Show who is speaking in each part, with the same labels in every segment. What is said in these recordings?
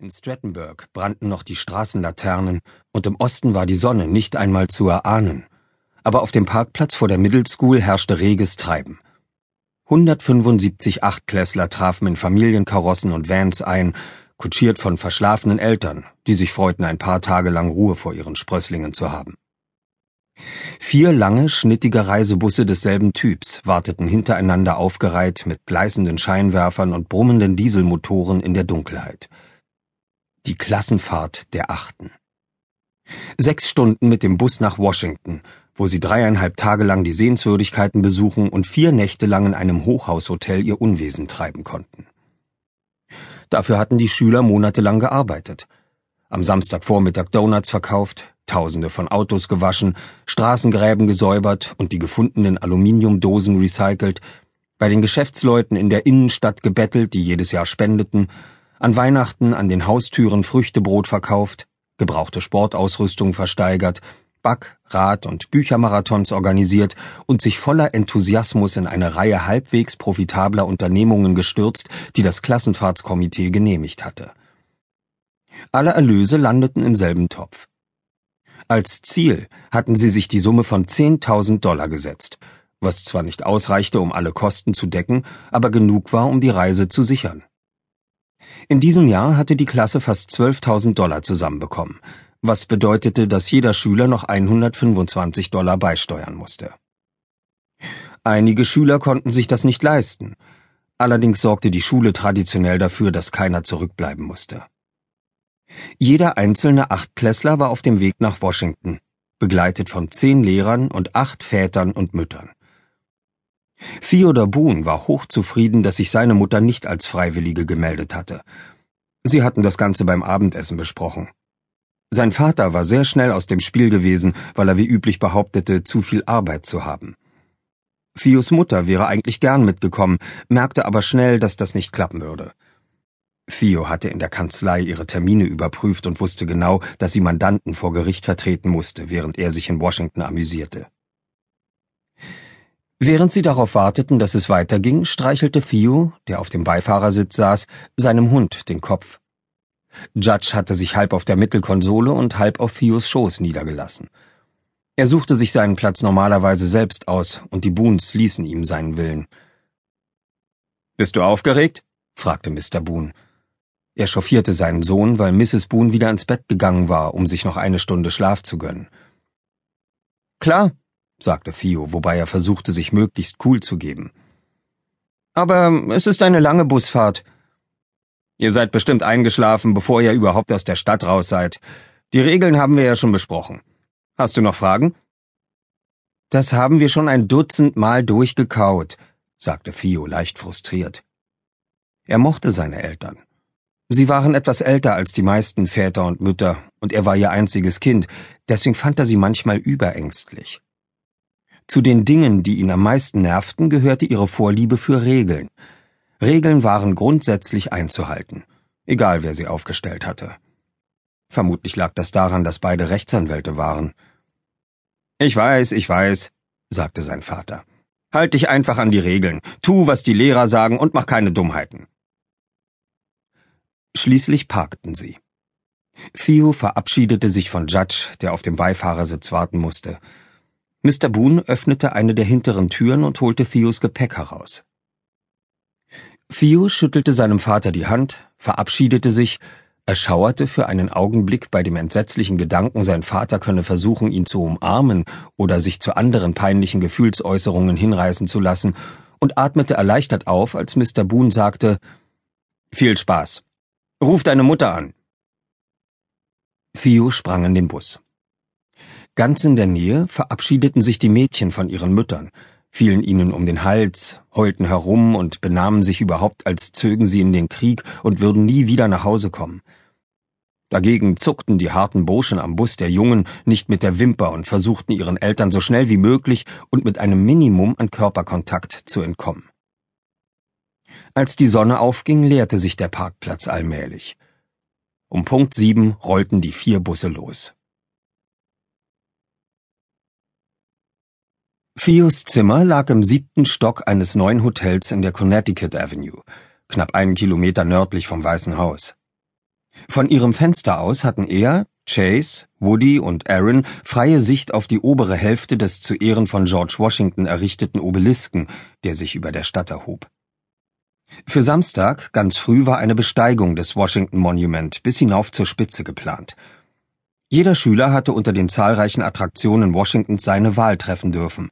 Speaker 1: In Strattenburg brannten noch die Straßenlaternen und im Osten war die Sonne nicht einmal zu erahnen. Aber auf dem Parkplatz vor der Middle School herrschte reges Treiben. 175 Achtklässler trafen in Familienkarossen und Vans ein, kutschiert von verschlafenen Eltern, die sich freuten, ein paar Tage lang Ruhe vor ihren Sprösslingen zu haben. Vier lange, schnittige Reisebusse desselben Typs warteten hintereinander aufgereiht mit gleißenden Scheinwerfern und brummenden Dieselmotoren in der Dunkelheit. Die Klassenfahrt der Achten. Sechs Stunden mit dem Bus nach Washington, wo sie dreieinhalb Tage lang die Sehenswürdigkeiten besuchen und vier Nächte lang in einem Hochhaushotel ihr Unwesen treiben konnten. Dafür hatten die Schüler monatelang gearbeitet. Am Samstagvormittag Donuts verkauft, Tausende von Autos gewaschen, Straßengräben gesäubert und die gefundenen Aluminiumdosen recycelt, bei den Geschäftsleuten in der Innenstadt gebettelt, die jedes Jahr spendeten, an Weihnachten an den Haustüren Früchtebrot verkauft, gebrauchte Sportausrüstung versteigert, Back-, Rad- und Büchermarathons organisiert und sich voller Enthusiasmus in eine Reihe halbwegs profitabler Unternehmungen gestürzt, die das Klassenfahrtskomitee genehmigt hatte. Alle Erlöse landeten im selben Topf. Als Ziel hatten sie sich die Summe von 10.000 Dollar gesetzt, was zwar nicht ausreichte, um alle Kosten zu decken, aber genug war, um die Reise zu sichern. In diesem Jahr hatte die Klasse fast 12.000 Dollar zusammenbekommen, was bedeutete, dass jeder Schüler noch 125 Dollar beisteuern musste. Einige Schüler konnten sich das nicht leisten. Allerdings sorgte die Schule traditionell dafür, dass keiner zurückbleiben musste. Jeder einzelne Achtklässler war auf dem Weg nach Washington, begleitet von zehn Lehrern und acht Vätern und Müttern. Theodor Boone war hochzufrieden, dass sich seine Mutter nicht als Freiwillige gemeldet hatte. Sie hatten das Ganze beim Abendessen besprochen. Sein Vater war sehr schnell aus dem Spiel gewesen, weil er wie üblich behauptete, zu viel Arbeit zu haben. Theos Mutter wäre eigentlich gern mitgekommen, merkte aber schnell, dass das nicht klappen würde. Theo hatte in der Kanzlei ihre Termine überprüft und wusste genau, dass sie Mandanten vor Gericht vertreten musste, während er sich in Washington amüsierte. Während sie darauf warteten, dass es weiterging, streichelte Theo, der auf dem Beifahrersitz saß, seinem Hund den Kopf. Judge hatte sich halb auf der Mittelkonsole und halb auf Theos Schoß niedergelassen. Er suchte sich seinen Platz normalerweise selbst aus, und die Boons ließen ihm seinen Willen. Bist du aufgeregt? fragte Mr. Boone. Er chauffierte seinen Sohn, weil Mrs. Boone wieder ins Bett gegangen war, um sich noch eine Stunde Schlaf zu gönnen. Klar, sagte Theo, wobei er versuchte, sich möglichst cool zu geben. Aber es ist eine lange Busfahrt. Ihr seid bestimmt eingeschlafen, bevor ihr überhaupt aus der Stadt raus seid. Die Regeln haben wir ja schon besprochen. Hast du noch Fragen? Das haben wir schon ein Dutzend Mal durchgekaut, sagte Theo leicht frustriert. Er mochte seine Eltern. Sie waren etwas älter als die meisten Väter und Mütter, und er war ihr einziges Kind, deswegen fand er sie manchmal überängstlich. Zu den Dingen, die ihn am meisten nervten, gehörte ihre Vorliebe für Regeln. Regeln waren grundsätzlich einzuhalten, egal wer sie aufgestellt hatte. Vermutlich lag das daran, dass beide Rechtsanwälte waren. Ich weiß, ich weiß, sagte sein Vater. Halt dich einfach an die Regeln, tu, was die Lehrer sagen und mach keine Dummheiten. Schließlich parkten sie. Theo verabschiedete sich von Judge, der auf dem Beifahrersitz warten musste. Mr. Boone öffnete eine der hinteren Türen und holte Theos Gepäck heraus. Theo schüttelte seinem Vater die Hand, verabschiedete sich, erschauerte für einen Augenblick bei dem entsetzlichen Gedanken, sein Vater könne versuchen, ihn zu umarmen oder sich zu anderen peinlichen Gefühlsäußerungen hinreißen zu lassen, und atmete erleichtert auf, als Mr. Boone sagte Viel Spaß. Ruf deine Mutter an. Theo sprang in den Bus. Ganz in der Nähe verabschiedeten sich die Mädchen von ihren Müttern, fielen ihnen um den Hals, heulten herum und benahmen sich überhaupt, als zögen sie in den Krieg und würden nie wieder nach Hause kommen. Dagegen zuckten die harten Burschen am Bus der Jungen nicht mit der Wimper und versuchten ihren Eltern so schnell wie möglich und mit einem Minimum an Körperkontakt zu entkommen. Als die Sonne aufging, leerte sich der Parkplatz allmählich. Um Punkt sieben rollten die vier Busse los. Fios Zimmer lag im siebten Stock eines neuen Hotels in der Connecticut Avenue, knapp einen Kilometer nördlich vom Weißen Haus. Von ihrem Fenster aus hatten er, Chase, Woody und Aaron freie Sicht auf die obere Hälfte des zu Ehren von George Washington errichteten Obelisken, der sich über der Stadt erhob. Für Samstag, ganz früh, war eine Besteigung des Washington Monument bis hinauf zur Spitze geplant. Jeder Schüler hatte unter den zahlreichen Attraktionen Washingtons seine Wahl treffen dürfen.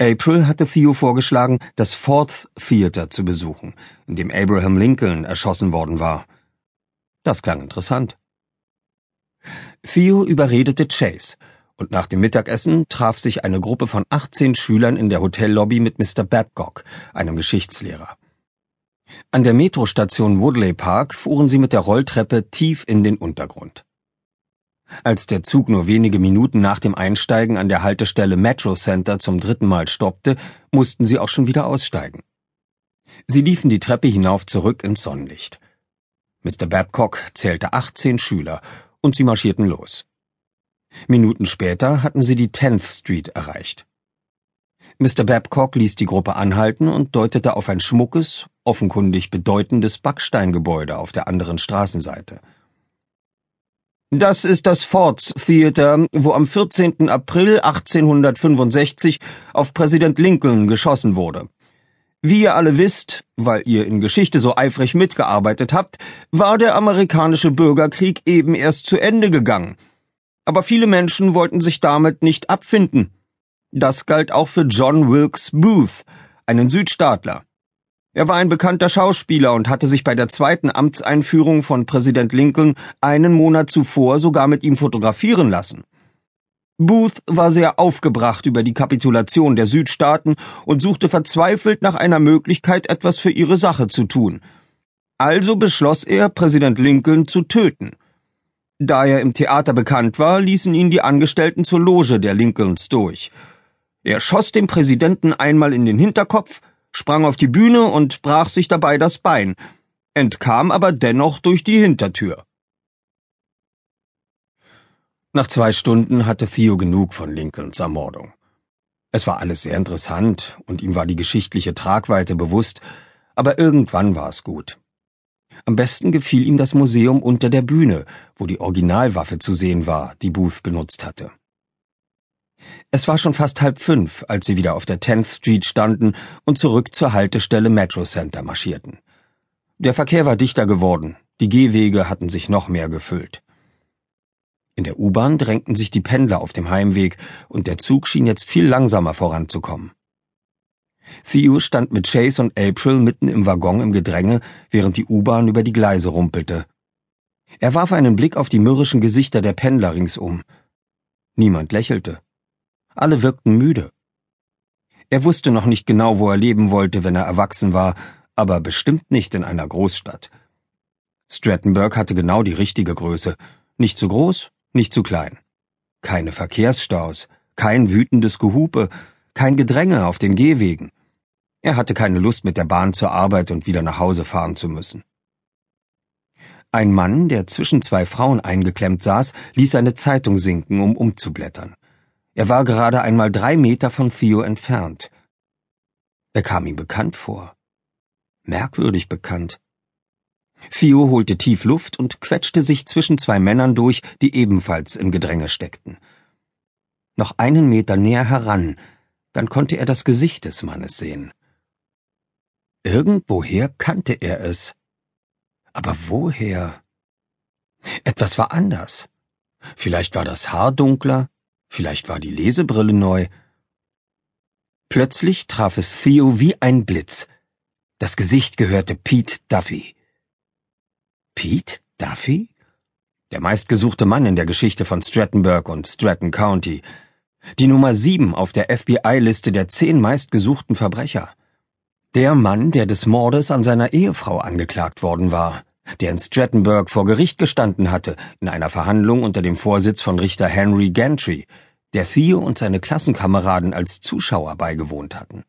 Speaker 1: April hatte Theo vorgeschlagen, das Fourth Theater zu besuchen, in dem Abraham Lincoln erschossen worden war. Das klang interessant. Theo überredete Chase, und nach dem Mittagessen traf sich eine Gruppe von 18 Schülern in der Hotellobby mit Mr. Babcock, einem Geschichtslehrer. An der Metrostation Woodley Park fuhren sie mit der Rolltreppe tief in den Untergrund. Als der Zug nur wenige Minuten nach dem Einsteigen an der Haltestelle Metro Center zum dritten Mal stoppte, mussten sie auch schon wieder aussteigen. Sie liefen die Treppe hinauf zurück ins Sonnenlicht. Mr. Babcock zählte 18 Schüler und sie marschierten los. Minuten später hatten sie die 10th Street erreicht. Mr. Babcock ließ die Gruppe anhalten und deutete auf ein schmuckes, offenkundig bedeutendes Backsteingebäude auf der anderen Straßenseite. Das ist das Fords Theater, wo am 14. April 1865 auf Präsident Lincoln geschossen wurde. Wie ihr alle wisst, weil ihr in Geschichte so eifrig mitgearbeitet habt, war der amerikanische Bürgerkrieg eben erst zu Ende gegangen – aber viele Menschen wollten sich damit nicht abfinden. Das galt auch für John Wilkes Booth, einen Südstaatler. Er war ein bekannter Schauspieler und hatte sich bei der zweiten Amtseinführung von Präsident Lincoln einen Monat zuvor sogar mit ihm fotografieren lassen. Booth war sehr aufgebracht über die Kapitulation der Südstaaten und suchte verzweifelt nach einer Möglichkeit, etwas für ihre Sache zu tun. Also beschloss er, Präsident Lincoln zu töten – da er im Theater bekannt war, ließen ihn die Angestellten zur Loge der Lincolns durch. Er schoss dem Präsidenten einmal in den Hinterkopf, sprang auf die Bühne und brach sich dabei das Bein, entkam aber dennoch durch die Hintertür. Nach zwei Stunden hatte Theo genug von Lincolns Ermordung. Es war alles sehr interessant und ihm war die geschichtliche Tragweite bewusst, aber irgendwann war es gut. Am besten gefiel ihm das Museum unter der Bühne, wo die Originalwaffe zu sehen war, die Booth benutzt hatte. Es war schon fast halb fünf, als sie wieder auf der 10th Street standen und zurück zur Haltestelle Metro Center marschierten. Der Verkehr war dichter geworden, die Gehwege hatten sich noch mehr gefüllt. In der U-Bahn drängten sich die Pendler auf dem Heimweg, und der Zug schien jetzt viel langsamer voranzukommen. Theo stand mit Chase und April mitten im Waggon im Gedränge, während die U-Bahn über die Gleise rumpelte. Er warf einen Blick auf die mürrischen Gesichter der Pendler ringsum. Niemand lächelte. Alle wirkten müde. Er wusste noch nicht genau, wo er leben wollte, wenn er erwachsen war, aber bestimmt nicht in einer Großstadt. Strattenburg hatte genau die richtige Größe. Nicht zu groß, nicht zu klein. Keine Verkehrsstaus, kein wütendes Gehupe, kein Gedränge auf den Gehwegen. Er hatte keine Lust, mit der Bahn zur Arbeit und wieder nach Hause fahren zu müssen. Ein Mann, der zwischen zwei Frauen eingeklemmt saß, ließ seine Zeitung sinken, um umzublättern. Er war gerade einmal drei Meter von Theo entfernt. Er kam ihm bekannt vor. Merkwürdig bekannt. Theo holte tief Luft und quetschte sich zwischen zwei Männern durch, die ebenfalls im Gedränge steckten. Noch einen Meter näher heran, dann konnte er das Gesicht des Mannes sehen. Irgendwoher kannte er es. Aber woher? Etwas war anders. Vielleicht war das Haar dunkler, vielleicht war die Lesebrille neu. Plötzlich traf es Theo wie ein Blitz. Das Gesicht gehörte Pete Duffy. Pete Duffy? Der meistgesuchte Mann in der Geschichte von Strattenburg und Stratton County. Die Nummer sieben auf der FBI-Liste der zehn meistgesuchten Verbrecher. Der Mann, der des Mordes an seiner Ehefrau angeklagt worden war, der in Strattenburg vor Gericht gestanden hatte, in einer Verhandlung unter dem Vorsitz von Richter Henry Gantry, der Theo und seine Klassenkameraden als Zuschauer beigewohnt hatten.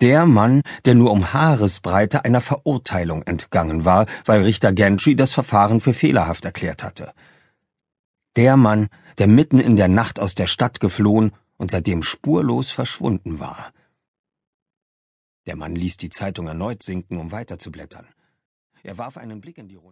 Speaker 1: Der Mann, der nur um Haaresbreite einer Verurteilung entgangen war, weil Richter Gantry das Verfahren für fehlerhaft erklärt hatte. Der Mann, der mitten in der Nacht aus der Stadt geflohen und seitdem spurlos verschwunden war. Der Mann ließ die Zeitung erneut sinken, um weiterzublättern. Er warf einen Blick in die Runde.